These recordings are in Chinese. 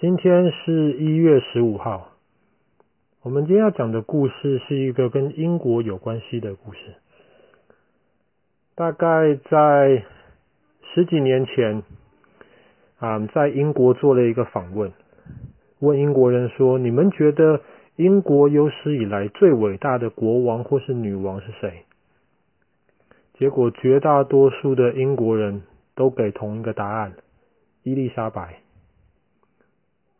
今天是一月十五号。我们今天要讲的故事是一个跟英国有关系的故事。大概在十几年前，啊，在英国做了一个访问，问英国人说：“你们觉得英国有史以来最伟大的国王或是女王是谁？”结果绝大多数的英国人都给同一个答案：伊丽莎白。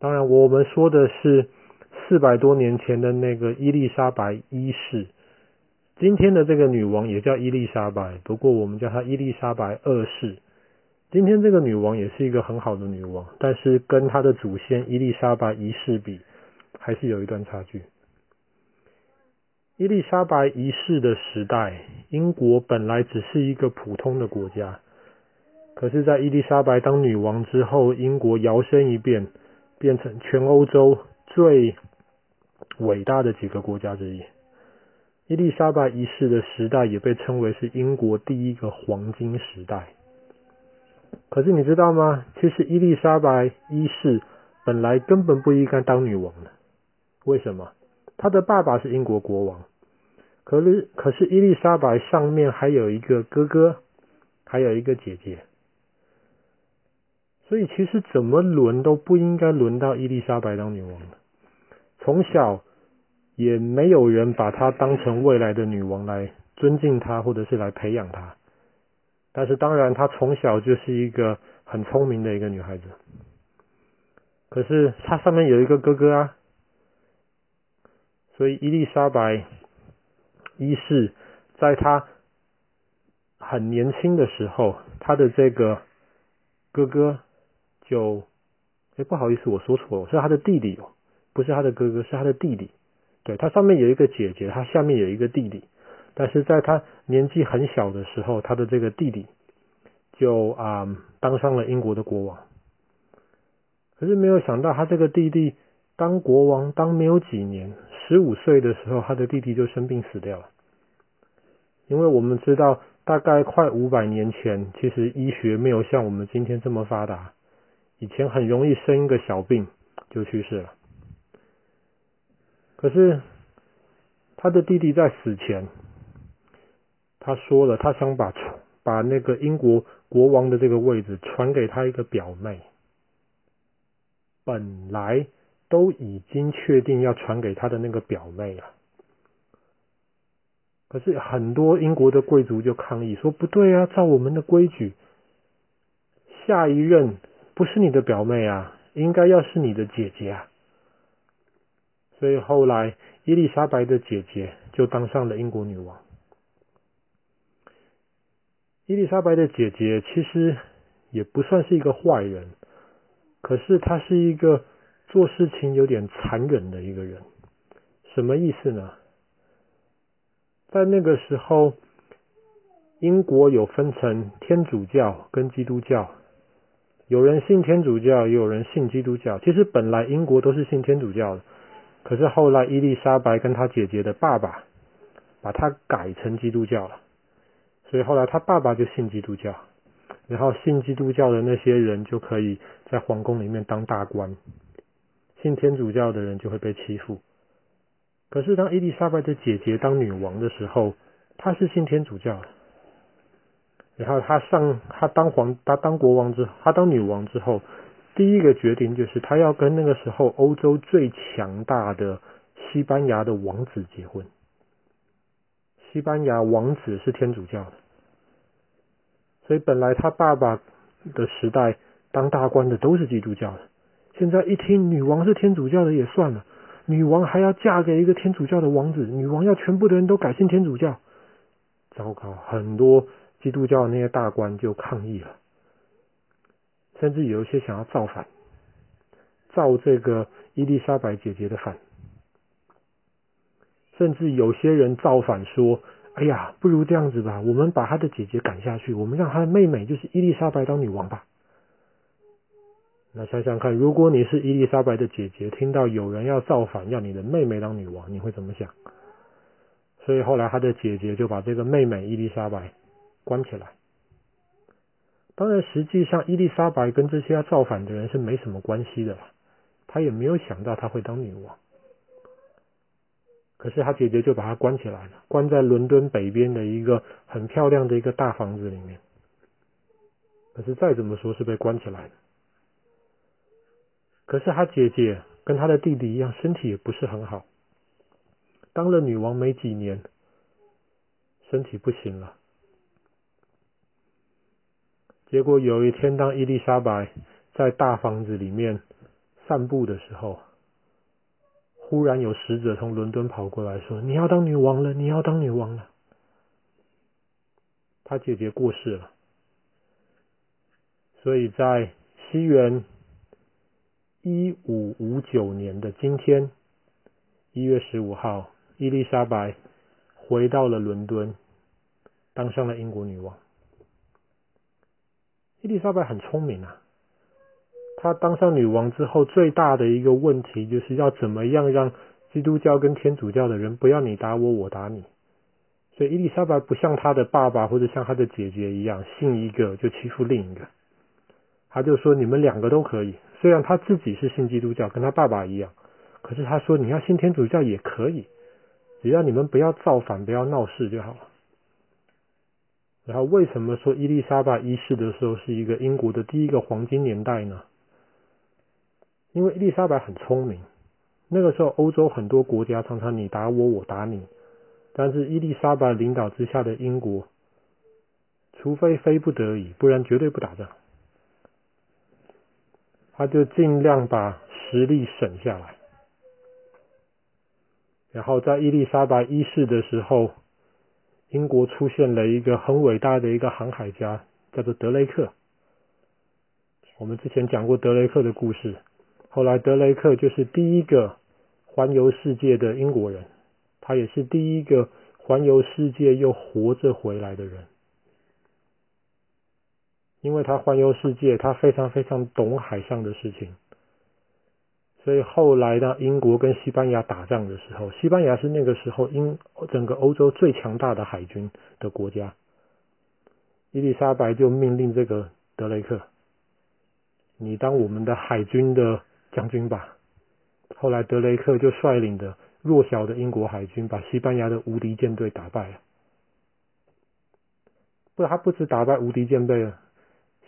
当然，我们说的是四百多年前的那个伊丽莎白一世。今天的这个女王也叫伊丽莎白，不过我们叫她伊丽莎白二世。今天这个女王也是一个很好的女王，但是跟她的祖先伊丽莎白一世比，还是有一段差距。伊丽莎白一世的时代，英国本来只是一个普通的国家，可是，在伊丽莎白当女王之后，英国摇身一变。变成全欧洲最伟大的几个国家之一。伊丽莎白一世的时代也被称为是英国第一个黄金时代。可是你知道吗？其实伊丽莎白一世本来根本不应该当女王的。为什么？她的爸爸是英国国王，可是可是伊丽莎白上面还有一个哥哥，还有一个姐姐。所以其实怎么轮都不应该轮到伊丽莎白当女王的。从小也没有人把她当成未来的女王来尊敬她，或者是来培养她。但是当然，她从小就是一个很聪明的一个女孩子。可是她上面有一个哥哥啊，所以伊丽莎白一世在她很年轻的时候，她的这个哥哥。就，哎，不好意思，我说错了，是他的弟弟哦，不是他的哥哥，是他的弟弟。对，他上面有一个姐姐，他下面有一个弟弟。但是在他年纪很小的时候，他的这个弟弟就啊、当上了英国的国王。可是没有想到，他这个弟弟当国王当没有几年，十五岁的时候，他的弟弟就生病死掉了。因为我们知道，大概快五百年前，其实医学没有像我们今天这么发达。以前很容易生一个小病就去世了，可是他的弟弟在死前，他说了，他想把把那个英国国王的这个位置传给他一个表妹，本来都已经确定要传给他的那个表妹了，可是很多英国的贵族就抗议说，不对啊，照我们的规矩，下一任。不是你的表妹啊，应该要是你的姐姐啊。所以后来伊丽莎白的姐姐就当上了英国女王。伊丽莎白的姐姐其实也不算是一个坏人，可是她是一个做事情有点残忍的一个人。什么意思呢？在那个时候，英国有分成天主教跟基督教。有人信天主教，也有人信基督教。其实本来英国都是信天主教的，可是后来伊丽莎白跟她姐姐的爸爸把她改成基督教了，所以后来她爸爸就信基督教，然后信基督教的那些人就可以在皇宫里面当大官，信天主教的人就会被欺负。可是当伊丽莎白的姐姐当女王的时候，她是信天主教的。然后他上，他当皇，他当国王之，他当女王之后，第一个决定就是他要跟那个时候欧洲最强大的西班牙的王子结婚。西班牙王子是天主教的，所以本来他爸爸的时代当大官的都是基督教的。现在一听女王是天主教的也算了，女王还要嫁给一个天主教的王子，女王要全部的人都改信天主教，糟糕，很多。基督教那些大官就抗议了，甚至有一些想要造反，造这个伊丽莎白姐姐的反，甚至有些人造反说：“哎呀，不如这样子吧，我们把他的姐姐赶下去，我们让他的妹妹就是伊丽莎白当女王吧。”那想想看，如果你是伊丽莎白的姐姐，听到有人要造反，要你的妹妹当女王，你会怎么想？所以后来他的姐姐就把这个妹妹伊丽莎白。关起来。当然，实际上伊丽莎白跟这些要造反的人是没什么关系的啦，她也没有想到她会当女王。可是她姐姐就把她关起来了，关在伦敦北边的一个很漂亮的一个大房子里面。可是再怎么说是被关起来的。可是她姐姐跟她的弟弟一样，身体也不是很好。当了女王没几年，身体不行了。结果有一天，当伊丽莎白在大房子里面散步的时候，忽然有使者从伦敦跑过来说：“你要当女王了，你要当女王了。”她姐姐过世了，所以在西元一五五九年的今天，一月十五号。伊丽莎白回到了伦敦，当上了英国女王。伊丽莎白很聪明啊，她当上女王之后，最大的一个问题就是要怎么样让基督教跟天主教的人不要你打我，我打你。所以伊丽莎白不像她的爸爸或者像她的姐姐一样，信一个就欺负另一个。她就说你们两个都可以，虽然她自己是信基督教，跟她爸爸一样，可是她说你要信天主教也可以。只要你们不要造反，不要闹事就好了。然后，为什么说伊丽莎白一世的时候是一个英国的第一个黄金年代呢？因为伊丽莎白很聪明。那个时候，欧洲很多国家常常你打我，我打你。但是伊丽莎白领导之下的英国，除非非不得已，不然绝对不打仗。他就尽量把实力省下来。然后在伊丽莎白一世的时候，英国出现了一个很伟大的一个航海家，叫做德雷克。我们之前讲过德雷克的故事。后来德雷克就是第一个环游世界的英国人，他也是第一个环游世界又活着回来的人。因为他环游世界，他非常非常懂海上的事情。所以后来呢，英国跟西班牙打仗的时候，西班牙是那个时候英整个欧洲最强大的海军的国家。伊丽莎白就命令这个德雷克，你当我们的海军的将军吧。后来德雷克就率领的弱小的英国海军，把西班牙的无敌舰队打败了。不，他不止打败无敌舰队了，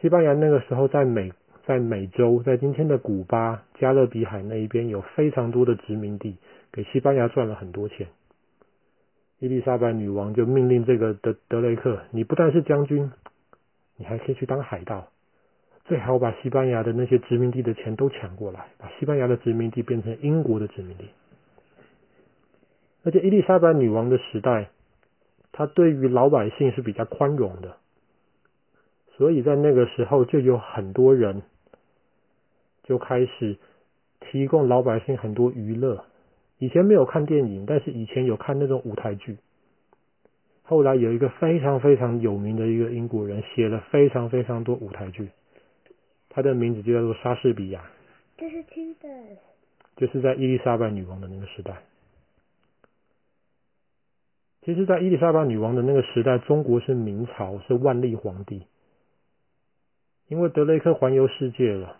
西班牙那个时候在美。在美洲，在今天的古巴、加勒比海那一边，有非常多的殖民地，给西班牙赚了很多钱。伊丽莎白女王就命令这个德德雷克，你不但是将军，你还可以去当海盗，最好把西班牙的那些殖民地的钱都抢过来，把西班牙的殖民地变成英国的殖民地。而且伊丽莎白女王的时代，她对于老百姓是比较宽容的。所以在那个时候，就有很多人就开始提供老百姓很多娱乐。以前没有看电影，但是以前有看那种舞台剧。后来有一个非常非常有名的一个英国人，写了非常非常多舞台剧，他的名字就叫做莎士比亚。这是听的。就是在伊丽莎白女王的那个时代。其实，在伊丽莎白女王的那个时代，中国是明朝，是万历皇帝。因为德雷克环游世界了，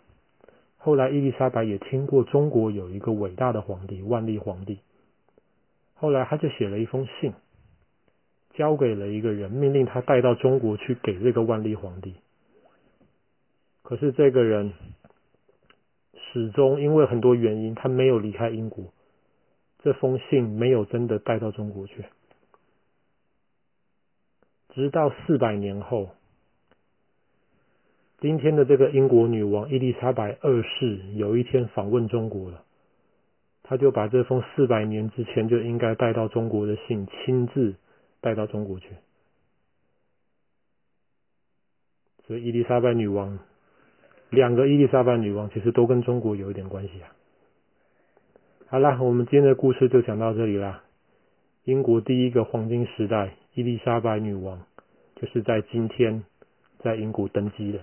后来伊丽莎白也听过中国有一个伟大的皇帝万历皇帝，后来他就写了一封信，交给了一个人，命令他带到中国去给这个万历皇帝。可是这个人始终因为很多原因，他没有离开英国，这封信没有真的带到中国去，直到四百年后。今天的这个英国女王伊丽莎白二世有一天访问中国了，她就把这封四百年之前就应该带到中国的信亲自带到中国去。所以伊丽莎白女王，两个伊丽莎白女王其实都跟中国有一点关系啊。好了，我们今天的故事就讲到这里啦。英国第一个黄金时代，伊丽莎白女王就是在今天。在英国登基的。